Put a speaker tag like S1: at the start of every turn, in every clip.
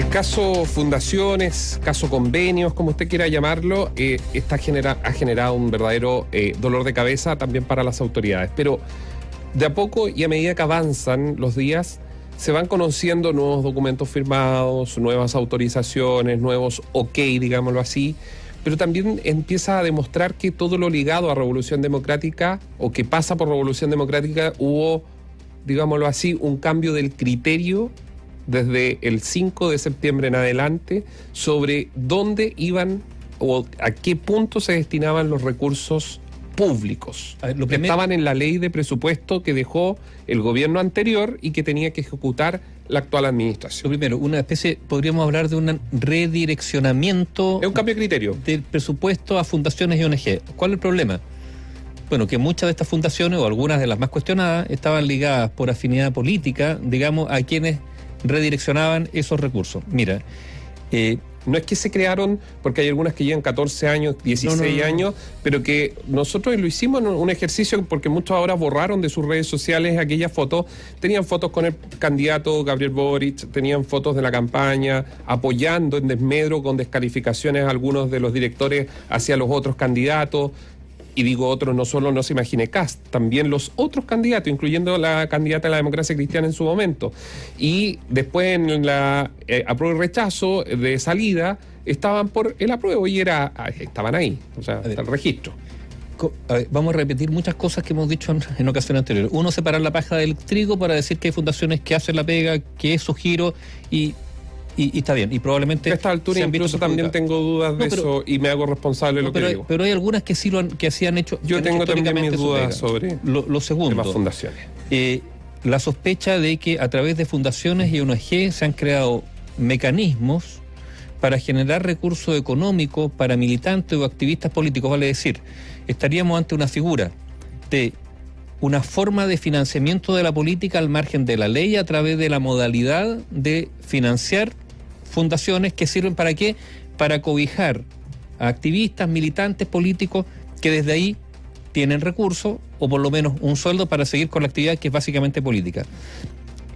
S1: El caso fundaciones, caso convenios, como usted quiera llamarlo, eh, está genera, ha generado un verdadero eh, dolor de cabeza también para las autoridades. Pero de a poco y a medida que avanzan los días, se van conociendo nuevos documentos firmados, nuevas autorizaciones, nuevos ok, digámoslo así, pero también empieza a demostrar que todo lo ligado a Revolución Democrática o que pasa por Revolución Democrática hubo, digámoslo así, un cambio del criterio desde el 5 de septiembre en adelante sobre dónde iban o a qué punto se destinaban los recursos públicos lo que estaban en la ley de presupuesto que dejó el gobierno anterior y que tenía que ejecutar la actual administración.
S2: Lo primero, una especie, podríamos hablar de un redireccionamiento.
S1: Es un cambio de criterio.
S2: Del presupuesto a fundaciones y ONG. ¿Cuál es el problema? Bueno, que muchas de estas fundaciones, o algunas de las más cuestionadas, estaban ligadas por afinidad política, digamos, a quienes redireccionaban esos recursos. Mira,
S1: eh, no es que se crearon, porque hay algunas que llevan 14 años, 16 años, pero que nosotros lo hicimos en un ejercicio porque muchos ahora borraron de sus redes sociales aquellas fotos. Tenían fotos con el candidato Gabriel Boric, tenían fotos de la campaña, apoyando en desmedro con descalificaciones a algunos de los directores hacia los otros candidatos y digo otros, no solo no se imagine Cast, también los otros candidatos, incluyendo la candidata de la democracia cristiana en su momento. Y después en la eh, apruebo y rechazo de salida estaban por el apruebo y era ah, estaban ahí, o sea, el registro.
S2: vamos a repetir muchas cosas que hemos dicho en, ocasiones anteriores. Uno, separar la paja del trigo para decir que hay fundaciones que hacen la pega, que es su giro y y, está bien, y probablemente...
S1: A esta altura incluso también tengo dudas de eso y me hago responsable de lo que digo.
S2: Pero hay algunas que sí lo han, que han hecho...
S1: Yo tengo también mis dudas sobre
S2: lo, segundo. Las
S1: fundaciones.
S2: Eh, la sospecha de que a través de fundaciones y ONG se han creado mecanismos para generar recursos económicos para militantes o activistas políticos, vale decir, estaríamos ante una figura de una forma de financiamiento de la política al margen de la ley a través de la modalidad de financiar fundaciones que sirven para qué? Para cobijar a activistas, militantes, políticos que desde ahí tienen recursos o por lo menos un sueldo para seguir con la actividad que es básicamente política.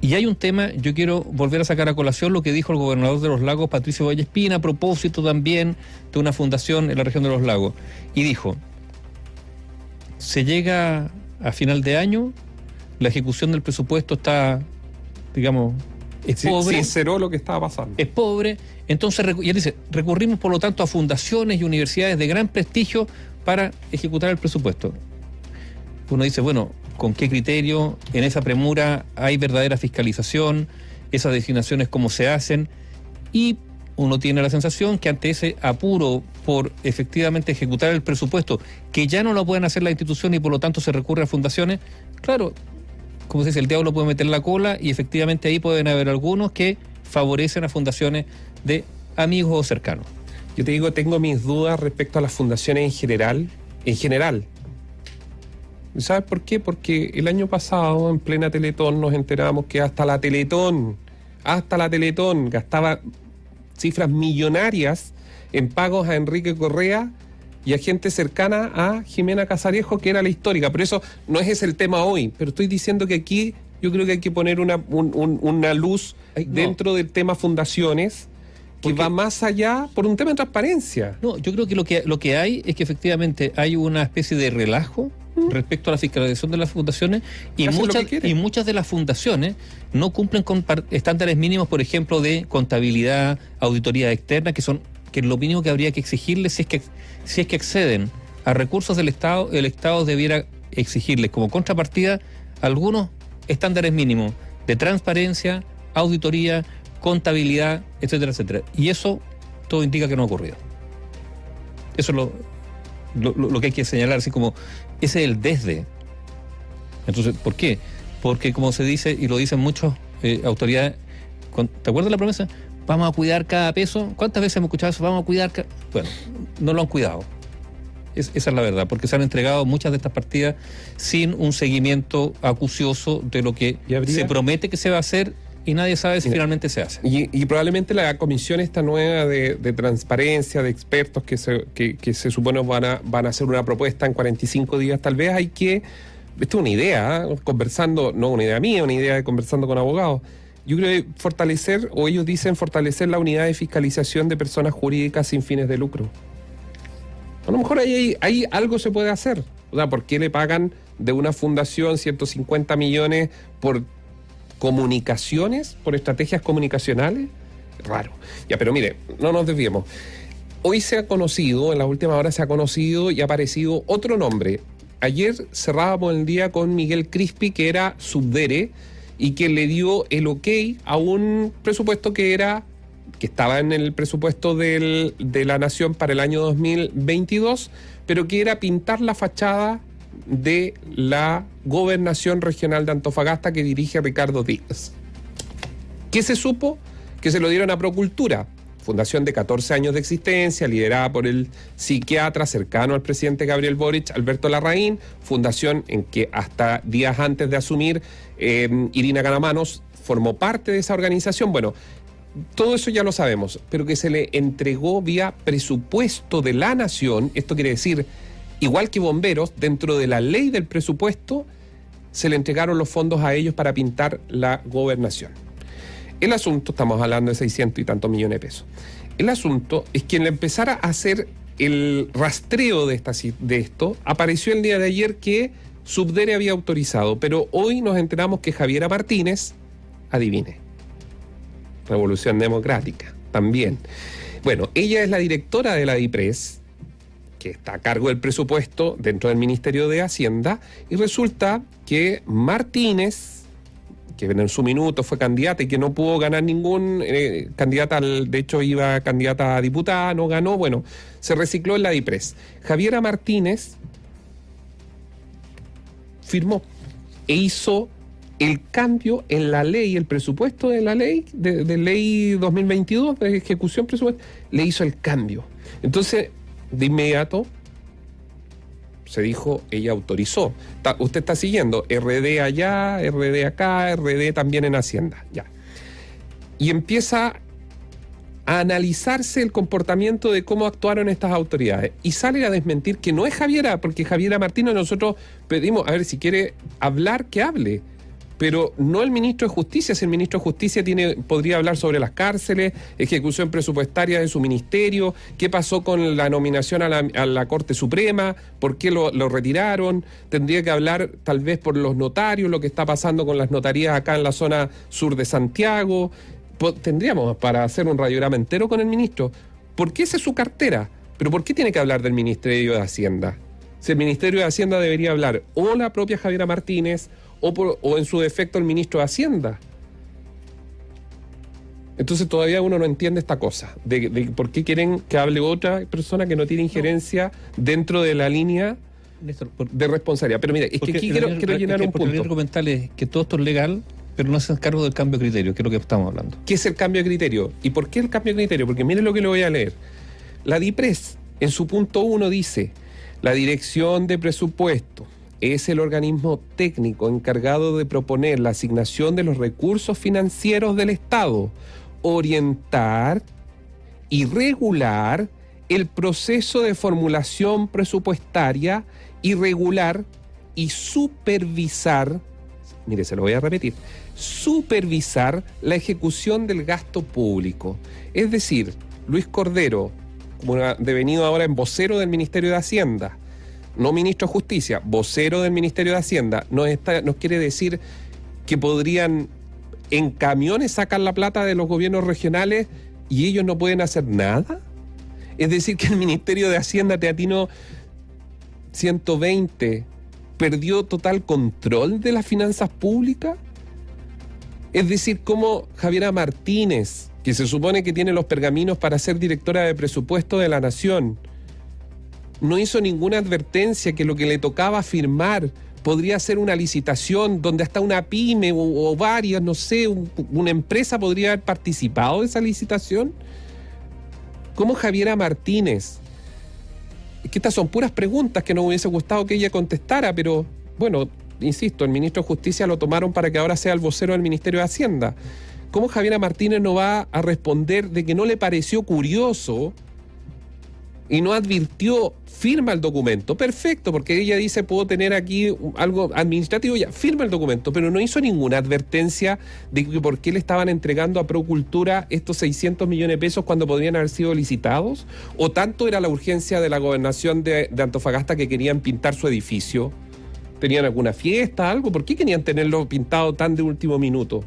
S2: Y hay un tema, yo quiero volver a sacar a colación lo que dijo el gobernador de los lagos, Patricio Vallespina, a propósito también de una fundación en la región de los lagos. Y dijo, se llega a final de año, la ejecución del presupuesto está, digamos, es pobre.
S1: Sinceró lo que estaba pasando.
S2: Es pobre. Entonces, ya dice, recurrimos por lo tanto a fundaciones y universidades de gran prestigio para ejecutar el presupuesto. Uno dice, bueno, ¿con qué criterio? En esa premura hay verdadera fiscalización, esas designaciones cómo se hacen y uno tiene la sensación que ante ese apuro por efectivamente ejecutar el presupuesto, que ya no lo pueden hacer la institución y por lo tanto se recurre a fundaciones, claro, como se dice, el diablo puede meter la cola y efectivamente ahí pueden haber algunos que favorecen a fundaciones de amigos o cercanos.
S1: Yo te digo, tengo mis dudas respecto a las fundaciones en general, en general. ¿Sabes por qué? Porque el año pasado, en plena Teletón, nos enteramos que hasta la Teletón, hasta la Teletón gastaba cifras millonarias en pagos a Enrique Correa y a gente cercana a Jimena Casarejo, que era la histórica. Pero eso no es ese el tema hoy. Pero estoy diciendo que aquí yo creo que hay que poner una, una luz dentro del tema fundaciones que va más allá por un tema de transparencia.
S2: No, yo creo que lo que lo que hay es que efectivamente hay una especie de relajo respecto a la fiscalización de las fundaciones y muchas, y muchas de las fundaciones no cumplen con estándares mínimos, por ejemplo, de contabilidad, auditoría externa, que son que lo mínimo que habría que exigirles si es que si es que acceden a recursos del Estado, el Estado debiera exigirles como contrapartida algunos estándares mínimos de transparencia, auditoría, contabilidad, etcétera, etcétera. Y eso todo indica que no ha ocurrido. Eso es lo, lo, que hay que señalar, así como ese es el desde. Entonces, ¿por qué? Porque como se dice, y lo dicen muchas eh, autoridades, ¿te acuerdas de la promesa? Vamos a cuidar cada peso. ¿Cuántas veces hemos escuchado eso? Vamos a cuidar cada... Bueno, no lo han cuidado. esa es la verdad, porque se han entregado muchas de estas partidas sin un seguimiento acucioso de lo que se promete que se va a hacer y nadie sabe si finalmente se hace.
S1: Y, probablemente la comisión esta nueva de, transparencia, de expertos que se, que, se supone van a, van a hacer una propuesta en 45 días, tal vez hay que, esto es una idea, ¿eh? conversando, no una idea mía, una idea de conversando con abogados, Yo creo que fortalecer, o ellos dicen fortalecer la unidad de fiscalización de personas jurídicas sin fines de lucro. A lo mejor ahí, ahí algo se puede hacer. O sea, ¿por qué le pagan de una fundación 150 millones por comunicaciones, por estrategias comunicacionales? Raro. Ya, pero mire, no nos desviemos. Hoy se ha conocido, en las últimas horas se ha conocido y ha aparecido otro nombre. Ayer cerrábamos el día con Miguel Crispi, que era subdere y que le dio el ok a un presupuesto que era que estaba en el presupuesto de la Nación para el año 2022, pero que era pintar la fachada de la gobernación regional de Antofagasta que dirige Ricardo Díaz. ¿Qué se supo? Que se lo dieron a Procultura, fundación de 14 años de existencia, liderada por el psiquiatra cercano al presidente Gabriel Boric, Alberto Larraín, fundación en que hasta días antes de asumir, eh, Irina Ganamanos formó parte de esa organización. Bueno, todo eso ya lo sabemos, pero que se le entregó vía presupuesto de la nación, esto quiere decir, igual que bomberos, dentro de la ley del presupuesto, se le entregaron los fondos a ellos para pintar la gobernación. El asunto, estamos hablando de 600 y tantos millones de pesos, el asunto es que al empezar a hacer el rastreo de, esta, de esto, apareció el día de ayer que Subdere había autorizado, pero hoy nos enteramos que Javiera Martínez, adivine, Revolución Democrática, también. Bueno, ella es la directora de la DIPRES, que está a cargo del presupuesto dentro del Ministerio de Hacienda, y resulta que Martínez, que en su minuto fue candidata y que no pudo ganar ningún eh, candidata, al, de hecho iba candidata a diputada, no ganó, bueno, se recicló en la DIPRES. Javiera Martínez firmó e hizo el cambio en la ley, el presupuesto de la ley, de, ley 2022, de ejecución presupuestal, le hizo el cambio. Entonces, de inmediato, se dijo, ella autorizó. usted está siguiendo RD allá, RD acá, RD también en Hacienda, ya. Y empieza a analizarse el comportamiento de cómo actuaron estas autoridades. Y sale a desmentir que no es Javiera, porque Javiera Martínez nosotros pedimos, a ver, si quiere hablar, que hable pero no el ministro de Justicia. Si el ministro de Justicia tiene, podría hablar sobre las cárceles, ejecución presupuestaria de su ministerio, qué pasó con la nominación a la, Corte Suprema, por qué lo, retiraron. Tendría que hablar tal vez por los notarios, lo que está pasando con las notarías acá en la zona sur de Santiago. Tendríamos para hacer un radiograma entero con el ministro. ¿Por qué esa es su cartera? ¿Pero por qué tiene que hablar del Ministerio de Hacienda? Si el Ministerio de Hacienda debería hablar o la propia Javiera Martínez o, en su defecto el ministro de Hacienda. Entonces todavía uno no entiende esta cosa, de, por qué quieren que hable otra persona que no tiene injerencia dentro de la línea de responsabilidad. Pero mira, es que aquí quiero, llenar un punto.
S2: argumental que todo esto es legal, pero no se cargo del cambio de criterio, que es lo que estamos hablando.
S1: ¿Qué es el cambio de criterio? ¿Y por qué el cambio de criterio? Porque miren lo que le voy a leer. La DIPRES, en su punto 1, dice, la dirección de presupuesto es el organismo técnico encargado de proponer la asignación de los recursos financieros del Estado, orientar y regular el proceso de formulación presupuestaria y regular y supervisar, mire, se lo voy a repetir, supervisar la ejecución del gasto público. Es decir, Luis Cordero, como devenido ahora en vocero del Ministerio de Hacienda, no ministro de Justicia, vocero del Ministerio de Hacienda, nos, quiere decir que podrían en camiones sacar la plata de los gobiernos regionales y ellos no pueden hacer nada. Es decir, que el Ministerio de Hacienda Teatino 120 perdió total control de las finanzas públicas. Es decir, como Javiera Martínez, que se supone que tiene los pergaminos para ser directora de presupuesto de la Nación, no hizo ninguna advertencia que lo que le tocaba firmar podría ser una licitación donde hasta una pyme o, varias, no sé, una empresa podría haber participado de esa licitación. ¿Cómo Javiera Martínez? Que estas son puras preguntas que no me hubiese gustado que ella contestara, pero bueno, insisto, el ministro de Justicia lo tomaron para que ahora sea el vocero del Ministerio de Hacienda. ¿Cómo Javiera Martínez no va a responder de que no le pareció curioso y no advirtió, firma el documento, perfecto, porque ella dice puedo tener aquí algo administrativo, ya, firma el documento, pero no hizo ninguna advertencia de que por qué le estaban entregando a Procultura estos 600 millones de pesos cuando podrían haber sido licitados, o tanto era la urgencia de la gobernación de, de Antofagasta que querían pintar su edificio, tenían alguna fiesta, algo, ¿por qué querían tenerlo pintado tan de último minuto?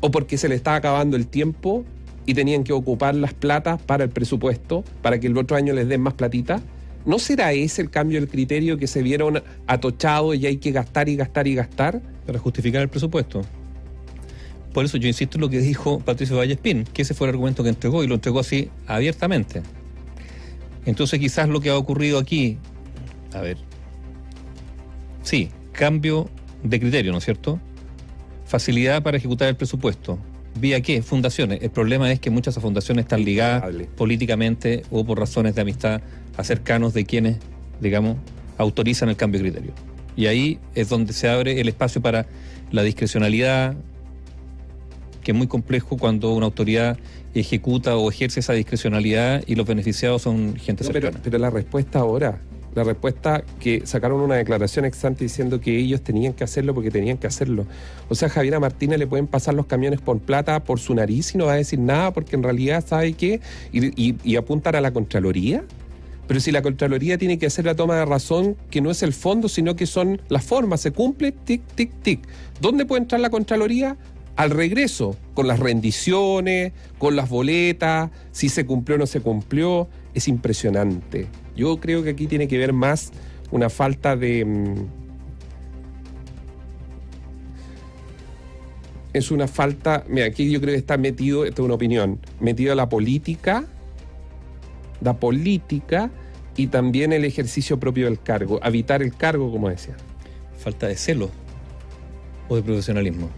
S1: ¿O porque se le estaba acabando el tiempo y tenían que ocupar las platas para el presupuesto, para que el otro año les den más platita. ¿No será ese el cambio del criterio que se vieron atochados y hay que gastar y gastar y gastar?
S2: Para justificar el presupuesto. Por eso yo insisto en lo que dijo Patricio Vallespín, que ese fue el argumento que entregó y lo entregó así abiertamente. Entonces quizás lo que ha ocurrido aquí, a ver, sí, cambio de criterio, ¿no es cierto? Facilidad para ejecutar el presupuesto, ¿Vía qué? Fundaciones. El problema es que muchas de fundaciones están ligadas políticamente o por razones de amistad a cercanos de quienes, digamos, autorizan el cambio de criterio. Y ahí es donde se abre el espacio para la discrecionalidad, que es muy complejo cuando una autoridad ejecuta o ejerce esa discrecionalidad y los beneficiados son gente cercana.
S1: pero la respuesta ahora la respuesta que sacaron una declaración exante diciendo que ellos tenían que hacerlo porque tenían que hacerlo. O sea, Javiera Martínez le pueden pasar los camiones por plata por su nariz y no va a decir nada porque en realidad sabe qué y, y, apuntar a la Contraloría. Pero si la Contraloría tiene que hacer la toma de razón, que no es el fondo, sino que son las formas, se cumple, tic, tic, tic. ¿Dónde puede entrar la Contraloría? Al regreso, con las rendiciones, con las boletas, si se cumplió o no se cumplió, es impresionante. Yo creo que aquí tiene que ver más una falta de... Mm, es una falta, mira, aquí yo creo que está metido, esta es una opinión, metido la política, la política y también el ejercicio propio del cargo, habitar el cargo, como decía.
S2: Falta de celo o de profesionalismo.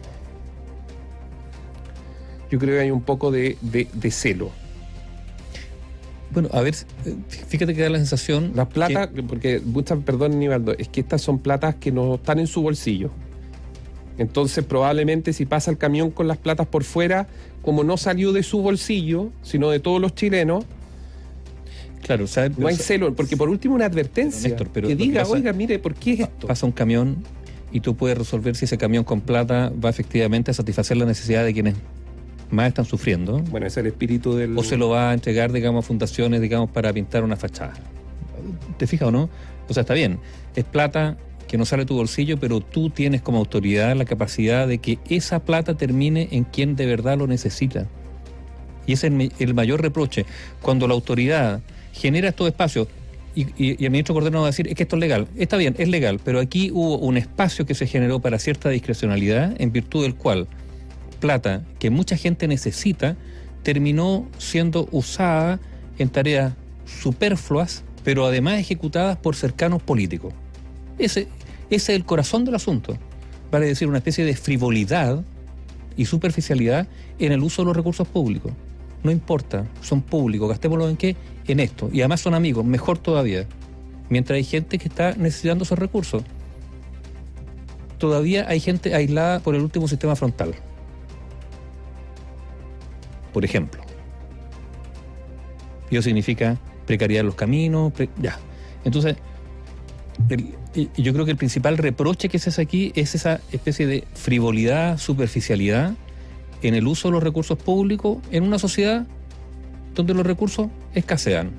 S1: Yo creo que hay un poco de, de celo.
S2: Bueno, a ver, fíjate que da la sensación.
S1: Las platas, porque, muchas, perdón, Nivaldo, es que estas son platas que no están en su bolsillo. Entonces, probablemente si pasa el camión con las platas por fuera, como no salió de su bolsillo, sino de todos los chilenos,
S2: Claro, ¿sabes?
S1: No hay celo, porque por último una advertencia. pero que diga, oiga, mire, ¿por qué es esto?
S2: Pasa un camión y tú puedes resolver si ese camión con plata va efectivamente a satisfacer la necesidad de quienes más están sufriendo.
S1: Bueno, es el espíritu del...
S2: O se lo va a entregar, digamos, a fundaciones, digamos, para pintar una fachada. ¿Te fijas o no? O sea, está bien, es plata que no sale de tu bolsillo, pero tú tienes como autoridad la capacidad de que esa plata termine en quien de verdad lo necesita. Y ese es el, mayor reproche. Cuando la autoridad genera estos espacios, y, y, el ministro Cordero va a decir, es que esto es legal. Está bien, es legal, pero aquí hubo un espacio que se generó para cierta discrecionalidad en virtud del cual plata que mucha gente necesita terminó siendo usada en tareas superfluas, pero además ejecutadas por cercanos políticos. Ese, es el corazón del asunto. Vale decir, una especie de frivolidad y superficialidad en el uso de los recursos públicos. No importa, son públicos, gastémoslo en qué? En esto. Y además son amigos, mejor todavía. Mientras hay gente que está necesitando esos recursos. Todavía hay gente aislada por el último sistema frontal por ejemplo. Eso significa precariedad los caminos, ya. Entonces, yo creo que el principal reproche que se hace aquí es esa especie de frivolidad, superficialidad en el uso de los recursos públicos en una sociedad donde los recursos escasean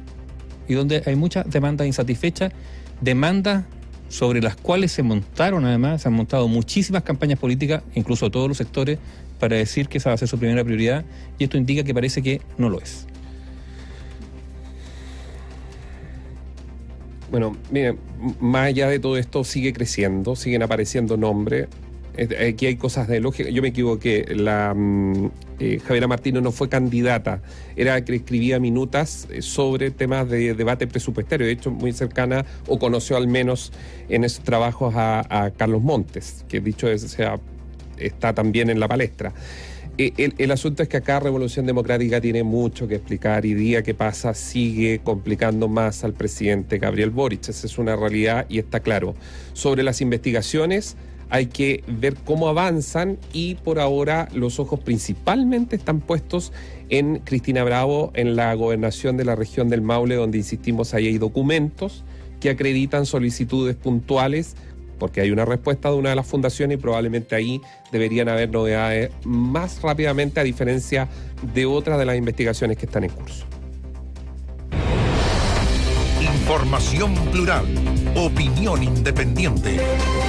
S2: y donde hay muchas demandas insatisfechas, demandas sobre las cuales se montaron además, se han montado muchísimas campañas políticas, incluso todos los sectores, para decir que esa va a ser su primera prioridad y esto indica que parece que no lo es.
S1: Bueno, miren, más allá de todo esto sigue creciendo, siguen apareciendo nombres. Aquí hay cosas de lógica. Yo me equivoqué. La mm, eh, Javiera Martínez no fue candidata, era que escribía minutas eh, sobre temas de debate presupuestario. De hecho, muy cercana o conoció al menos en esos trabajos a, Carlos Montes, que dicho sea está también en la palestra. Eh, el, asunto es que acá Revolución Democrática tiene mucho que explicar y día que pasa sigue complicando más al presidente Gabriel Boric. Esa es una realidad y está claro. Sobre las investigaciones, hay que ver cómo avanzan y por ahora los ojos principalmente están puestos en Cristina Bravo, en la gobernación de la región del Maule, donde insistimos, ahí hay documentos que acreditan solicitudes puntuales porque hay una respuesta de una de las fundaciones y probablemente ahí deberían haber novedades más rápidamente a diferencia de otras de las investigaciones que están en curso.
S3: Información plural, opinión independiente.